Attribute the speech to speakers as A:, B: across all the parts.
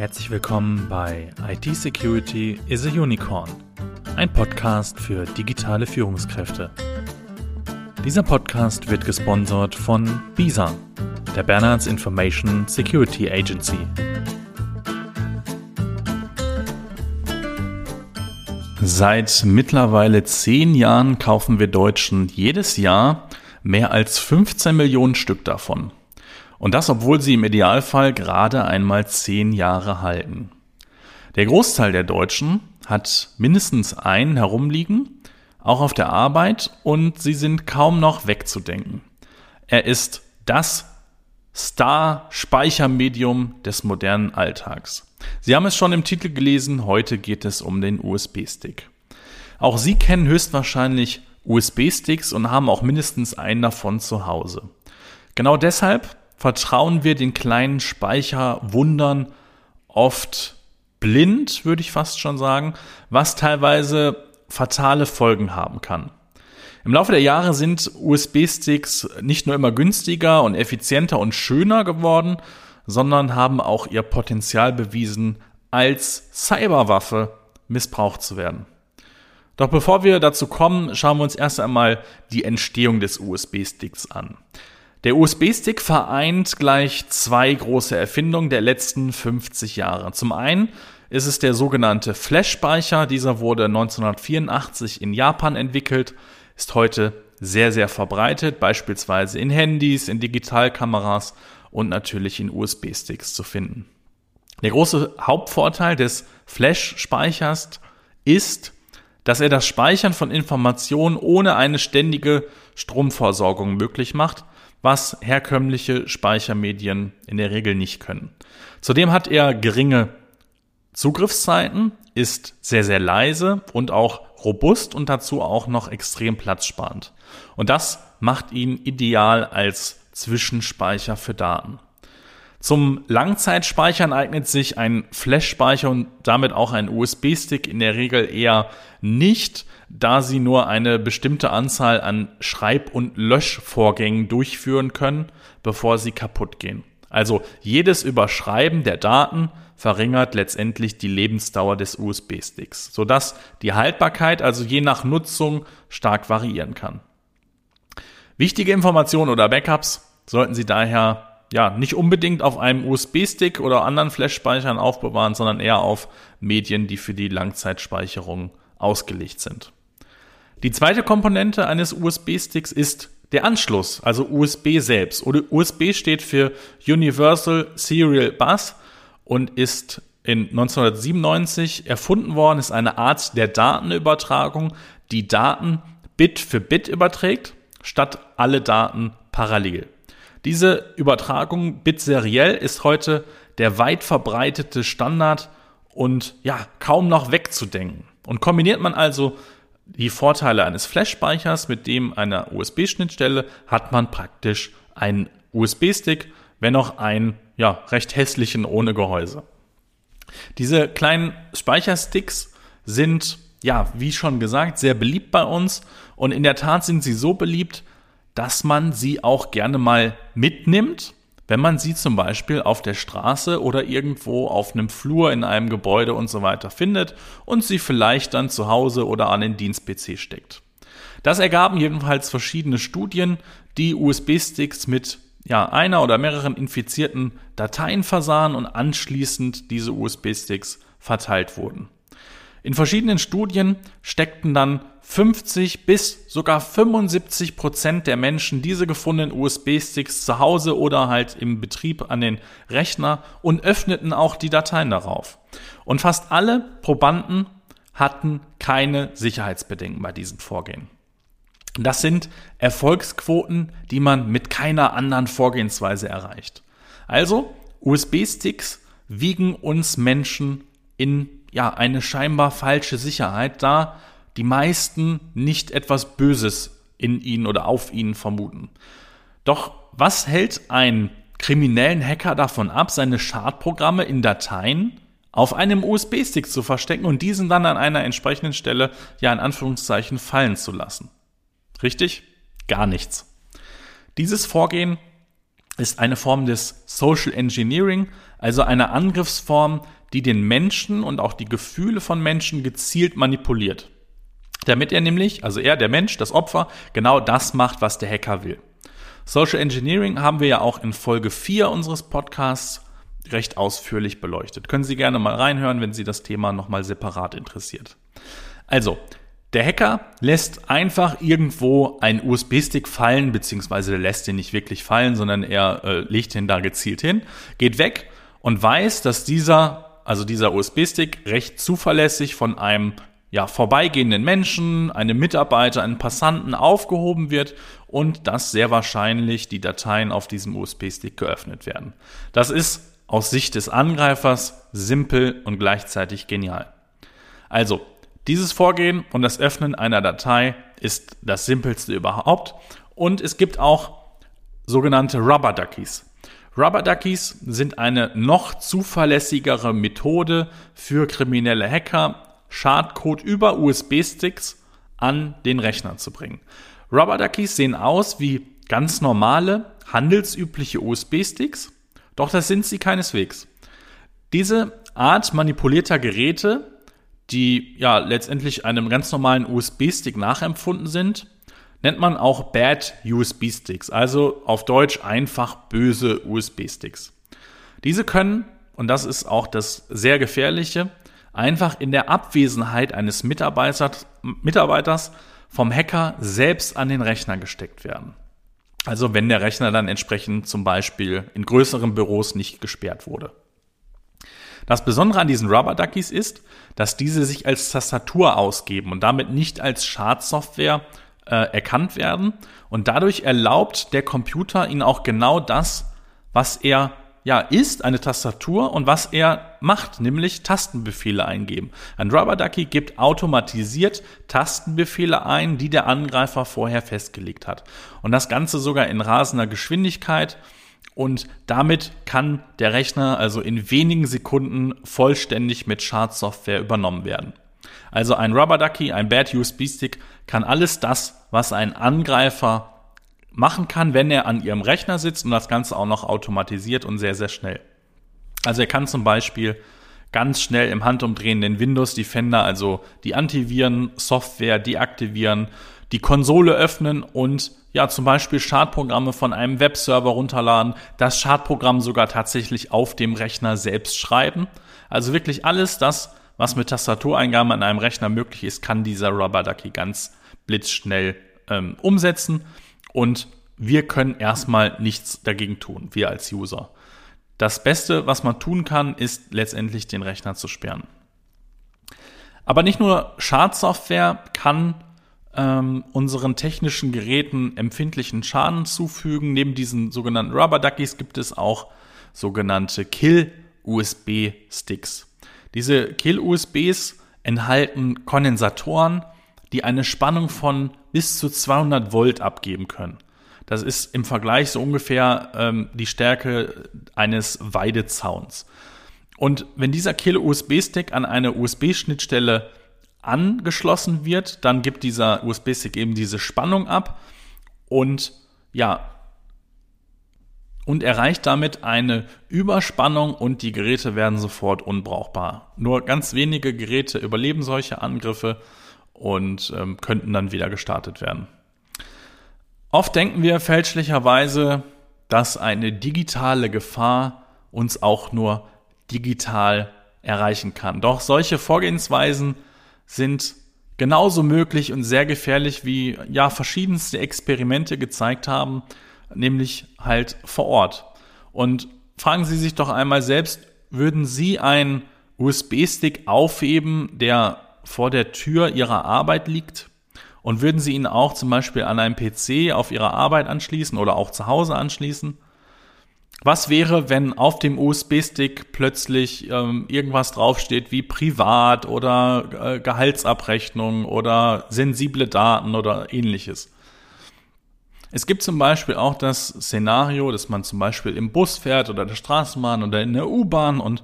A: Herzlich willkommen bei IT Security is a Unicorn, ein Podcast für digitale Führungskräfte. Dieser Podcast wird gesponsert von BISA, der Bernards Information Security Agency. Seit mittlerweile zehn Jahren kaufen wir Deutschen jedes Jahr mehr als 15 Millionen Stück davon. Und das, obwohl sie im Idealfall gerade einmal zehn Jahre halten. Der Großteil der Deutschen hat mindestens einen herumliegen, auch auf der Arbeit, und sie sind kaum noch wegzudenken. Er ist das Star-Speichermedium des modernen Alltags. Sie haben es schon im Titel gelesen, heute geht es um den USB-Stick. Auch Sie kennen höchstwahrscheinlich USB-Sticks und haben auch mindestens einen davon zu Hause. Genau deshalb vertrauen wir den kleinen Speicherwundern oft blind, würde ich fast schon sagen, was teilweise fatale Folgen haben kann. Im Laufe der Jahre sind USB-Sticks nicht nur immer günstiger und effizienter und schöner geworden, sondern haben auch ihr Potenzial bewiesen, als Cyberwaffe missbraucht zu werden. Doch bevor wir dazu kommen, schauen wir uns erst einmal die Entstehung des USB-Sticks an. Der USB-Stick vereint gleich zwei große Erfindungen der letzten 50 Jahre. Zum einen ist es der sogenannte Flash-Speicher. Dieser wurde 1984 in Japan entwickelt, ist heute sehr, sehr verbreitet, beispielsweise in Handys, in Digitalkameras und natürlich in USB-Sticks zu finden. Der große Hauptvorteil des Flash-Speichers ist, dass er das Speichern von Informationen ohne eine ständige Stromversorgung möglich macht was herkömmliche Speichermedien in der Regel nicht können. Zudem hat er geringe Zugriffszeiten, ist sehr, sehr leise und auch robust und dazu auch noch extrem platzsparend. Und das macht ihn ideal als Zwischenspeicher für Daten. Zum Langzeitspeichern eignet sich ein Flash-Speicher und damit auch ein USB-Stick in der Regel eher nicht, da sie nur eine bestimmte Anzahl an Schreib- und Löschvorgängen durchführen können, bevor sie kaputt gehen. Also jedes Überschreiben der Daten verringert letztendlich die Lebensdauer des USB-Sticks, sodass die Haltbarkeit also je nach Nutzung stark variieren kann. Wichtige Informationen oder Backups sollten Sie daher ja, nicht unbedingt auf einem USB-Stick oder anderen Flash-Speichern aufbewahren, sondern eher auf Medien, die für die Langzeitspeicherung ausgelegt sind. Die zweite Komponente eines USB-Sticks ist der Anschluss, also USB selbst. Oder USB steht für Universal Serial Bus und ist in 1997 erfunden worden, ist eine Art der Datenübertragung, die Daten Bit für Bit überträgt, statt alle Daten parallel. Diese Übertragung bitseriell ist heute der weit verbreitete Standard und ja, kaum noch wegzudenken. Und kombiniert man also die Vorteile eines Flash-Speichers mit dem einer USB-Schnittstelle, hat man praktisch einen USB-Stick, wenn auch einen ja, recht hässlichen ohne Gehäuse. Diese kleinen Speichersticks sind, ja, wie schon gesagt, sehr beliebt bei uns und in der Tat sind sie so beliebt, dass man sie auch gerne mal mitnimmt, wenn man sie zum Beispiel auf der Straße oder irgendwo auf einem Flur in einem Gebäude und so weiter findet und sie vielleicht dann zu Hause oder an den Dienst-PC steckt. Das ergaben jedenfalls verschiedene Studien, die USB-Sticks mit ja, einer oder mehreren infizierten Dateien versahen und anschließend diese USB-Sticks verteilt wurden. In verschiedenen Studien steckten dann 50 bis sogar 75 Prozent der Menschen diese gefundenen USB-Sticks zu Hause oder halt im Betrieb an den Rechner und öffneten auch die Dateien darauf. Und fast alle Probanden hatten keine Sicherheitsbedenken bei diesem Vorgehen. Das sind Erfolgsquoten, die man mit keiner anderen Vorgehensweise erreicht. Also, USB-Sticks wiegen uns Menschen in ja, eine scheinbar falsche Sicherheit, da die meisten nicht etwas Böses in ihnen oder auf ihnen vermuten. Doch was hält einen kriminellen Hacker davon ab, seine Schadprogramme in Dateien auf einem USB-Stick zu verstecken und diesen dann an einer entsprechenden Stelle ja in Anführungszeichen fallen zu lassen? Richtig? Gar nichts. Dieses Vorgehen ist eine Form des Social Engineering, also eine Angriffsform, die den Menschen und auch die Gefühle von Menschen gezielt manipuliert. Damit er nämlich, also er, der Mensch, das Opfer, genau das macht, was der Hacker will. Social Engineering haben wir ja auch in Folge 4 unseres Podcasts recht ausführlich beleuchtet. Können Sie gerne mal reinhören, wenn Sie das Thema nochmal separat interessiert. Also, der Hacker lässt einfach irgendwo einen USB-Stick fallen, beziehungsweise lässt ihn nicht wirklich fallen, sondern er äh, legt ihn da gezielt hin, geht weg und weiß, dass dieser, also dieser USB-Stick recht zuverlässig von einem ja, vorbeigehenden Menschen, einem Mitarbeiter, einem Passanten aufgehoben wird und dass sehr wahrscheinlich die Dateien auf diesem USB-Stick geöffnet werden. Das ist aus Sicht des Angreifers simpel und gleichzeitig genial. Also, dieses Vorgehen und das Öffnen einer Datei ist das simpelste überhaupt und es gibt auch sogenannte Rubber Duckies. Rubber Duckies sind eine noch zuverlässigere Methode für kriminelle Hacker, Schadcode über USB-Sticks an den Rechner zu bringen. Rubber Duckies sehen aus wie ganz normale, handelsübliche USB-Sticks, doch das sind sie keineswegs. Diese Art manipulierter Geräte die ja letztendlich einem ganz normalen USB-Stick nachempfunden sind, nennt man auch Bad USB-Sticks, also auf Deutsch einfach böse USB-Sticks. Diese können, und das ist auch das sehr gefährliche, einfach in der Abwesenheit eines Mitarbeiters, Mitarbeiters vom Hacker selbst an den Rechner gesteckt werden. Also wenn der Rechner dann entsprechend zum Beispiel in größeren Büros nicht gesperrt wurde. Das Besondere an diesen Rubber Duckies ist, dass diese sich als Tastatur ausgeben und damit nicht als Schadsoftware äh, erkannt werden. Und dadurch erlaubt der Computer ihnen auch genau das, was er ja ist, eine Tastatur und was er macht, nämlich Tastenbefehle eingeben. Ein Rubber Ducky gibt automatisiert Tastenbefehle ein, die der Angreifer vorher festgelegt hat. Und das Ganze sogar in rasender Geschwindigkeit und damit kann der Rechner also in wenigen Sekunden vollständig mit Schadsoftware übernommen werden. Also ein Rubber Ducky, ein Bad USB Stick kann alles das, was ein Angreifer machen kann, wenn er an ihrem Rechner sitzt und das Ganze auch noch automatisiert und sehr, sehr schnell. Also er kann zum Beispiel ganz schnell im Handumdrehen den Windows Defender, also die Antiviren-Software deaktivieren, die Konsole öffnen und ja, zum Beispiel Schadprogramme von einem Webserver runterladen, das Schadprogramm sogar tatsächlich auf dem Rechner selbst schreiben. Also wirklich alles das, was mit Tastatureingaben an einem Rechner möglich ist, kann dieser Rubber Ducky ganz blitzschnell ähm, umsetzen. Und wir können erstmal nichts dagegen tun, wir als User. Das Beste, was man tun kann, ist letztendlich den Rechner zu sperren. Aber nicht nur Schadsoftware kann ähm, unseren technischen Geräten empfindlichen Schaden zufügen. Neben diesen sogenannten Rubber Duckies gibt es auch sogenannte Kill-USB-Sticks. Diese Kill-USBs enthalten Kondensatoren, die eine Spannung von bis zu 200 Volt abgeben können. Das ist im Vergleich so ungefähr ähm, die Stärke eines Weidezauns. Und wenn dieser Kill-USB-Stick an eine USB-Schnittstelle angeschlossen wird, dann gibt dieser USB-Stick eben diese Spannung ab und ja, und erreicht damit eine Überspannung und die Geräte werden sofort unbrauchbar. Nur ganz wenige Geräte überleben solche Angriffe und ähm, könnten dann wieder gestartet werden. Oft denken wir fälschlicherweise, dass eine digitale Gefahr uns auch nur digital erreichen kann. Doch solche Vorgehensweisen sind genauso möglich und sehr gefährlich, wie ja verschiedenste Experimente gezeigt haben, nämlich halt vor Ort. Und fragen Sie sich doch einmal selbst, würden Sie einen USB-Stick aufheben, der vor der Tür Ihrer Arbeit liegt? Und würden Sie ihn auch zum Beispiel an einem PC auf Ihrer Arbeit anschließen oder auch zu Hause anschließen? Was wäre, wenn auf dem USB-Stick plötzlich ähm, irgendwas draufsteht wie privat oder äh, Gehaltsabrechnung oder sensible Daten oder ähnliches? Es gibt zum Beispiel auch das Szenario, dass man zum Beispiel im Bus fährt oder der Straßenbahn oder in der U-Bahn und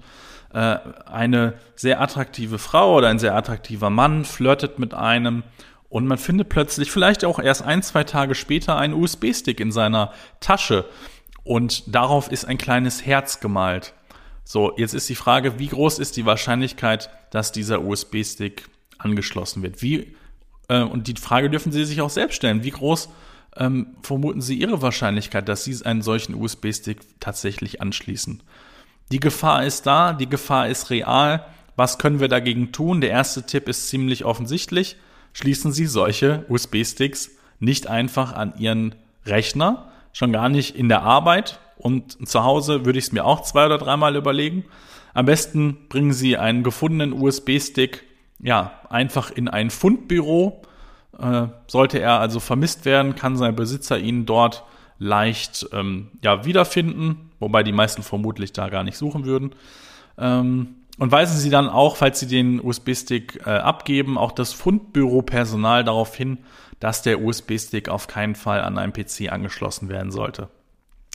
A: äh, eine sehr attraktive Frau oder ein sehr attraktiver Mann flirtet mit einem und man findet plötzlich vielleicht auch erst ein, zwei Tage später einen USB-Stick in seiner Tasche und darauf ist ein kleines Herz gemalt. So, jetzt ist die Frage, wie groß ist die Wahrscheinlichkeit, dass dieser USB-Stick angeschlossen wird? Wie, äh, und die Frage dürfen Sie sich auch selbst stellen, wie groß ähm, vermuten Sie Ihre Wahrscheinlichkeit, dass Sie einen solchen USB-Stick tatsächlich anschließen? Die Gefahr ist da, die Gefahr ist real. Was können wir dagegen tun? Der erste Tipp ist ziemlich offensichtlich. Schließen Sie solche USB-Sticks nicht einfach an Ihren Rechner, schon gar nicht in der Arbeit und zu Hause würde ich es mir auch zwei oder dreimal überlegen. Am besten bringen Sie einen gefundenen USB-Stick ja einfach in ein Fundbüro. Äh, sollte er also vermisst werden, kann sein Besitzer ihn dort leicht ähm, ja, wiederfinden, wobei die meisten vermutlich da gar nicht suchen würden. Ähm, und weisen Sie dann auch, falls Sie den USB-Stick äh, abgeben, auch das Fundbüro-Personal darauf hin, dass der USB-Stick auf keinen Fall an einem PC angeschlossen werden sollte.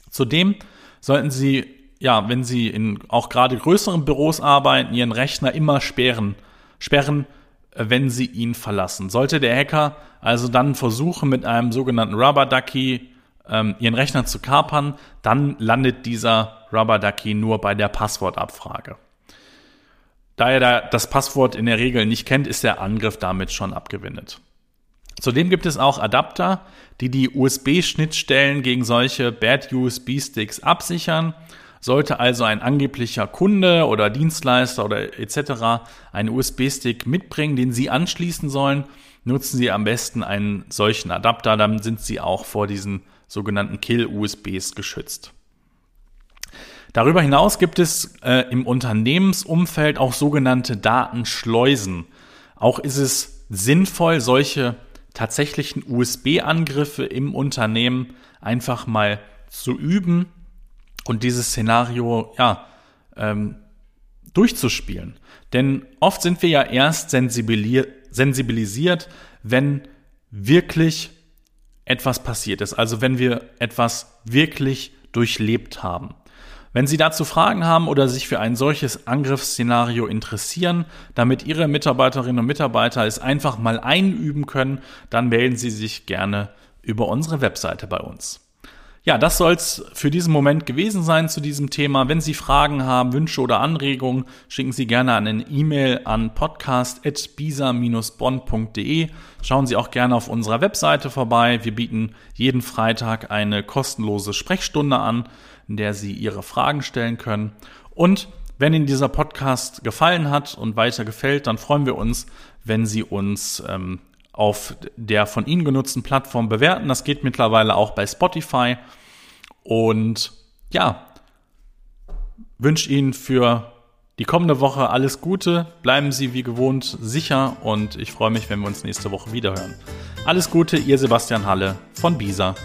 A: Zudem sollten Sie, ja, wenn Sie in auch gerade größeren Büros arbeiten, Ihren Rechner immer sperren, sperren, äh, wenn Sie ihn verlassen. Sollte der Hacker also dann versuchen, mit einem sogenannten Rubber Ducky ähm, Ihren Rechner zu kapern, dann landet dieser Rubber Ducky nur bei der Passwortabfrage. Da er da das Passwort in der Regel nicht kennt, ist der Angriff damit schon abgewendet. Zudem gibt es auch Adapter, die die USB-Schnittstellen gegen solche Bad USB-Sticks absichern. Sollte also ein angeblicher Kunde oder Dienstleister oder etc. einen USB-Stick mitbringen, den Sie anschließen sollen, nutzen Sie am besten einen solchen Adapter, dann sind Sie auch vor diesen sogenannten Kill-USBs geschützt. Darüber hinaus gibt es äh, im Unternehmensumfeld auch sogenannte Datenschleusen. Auch ist es sinnvoll, solche tatsächlichen USB-Angriffe im Unternehmen einfach mal zu üben und dieses Szenario ja ähm, durchzuspielen. Denn oft sind wir ja erst sensibilisiert, wenn wirklich etwas passiert ist, also wenn wir etwas wirklich durchlebt haben. Wenn Sie dazu Fragen haben oder sich für ein solches Angriffsszenario interessieren, damit Ihre Mitarbeiterinnen und Mitarbeiter es einfach mal einüben können, dann melden Sie sich gerne über unsere Webseite bei uns. Ja, das soll's für diesen Moment gewesen sein zu diesem Thema. Wenn Sie Fragen haben, Wünsche oder Anregungen, schicken Sie gerne eine E-Mail an podcast.bisa-bonn.de. Schauen Sie auch gerne auf unserer Webseite vorbei. Wir bieten jeden Freitag eine kostenlose Sprechstunde an in der Sie Ihre Fragen stellen können. Und wenn Ihnen dieser Podcast gefallen hat und weiter gefällt, dann freuen wir uns, wenn Sie uns ähm, auf der von Ihnen genutzten Plattform bewerten. Das geht mittlerweile auch bei Spotify. Und ja, wünsche Ihnen für die kommende Woche alles Gute. Bleiben Sie wie gewohnt sicher und ich freue mich, wenn wir uns nächste Woche wiederhören. Alles Gute, Ihr Sebastian Halle von Bisa.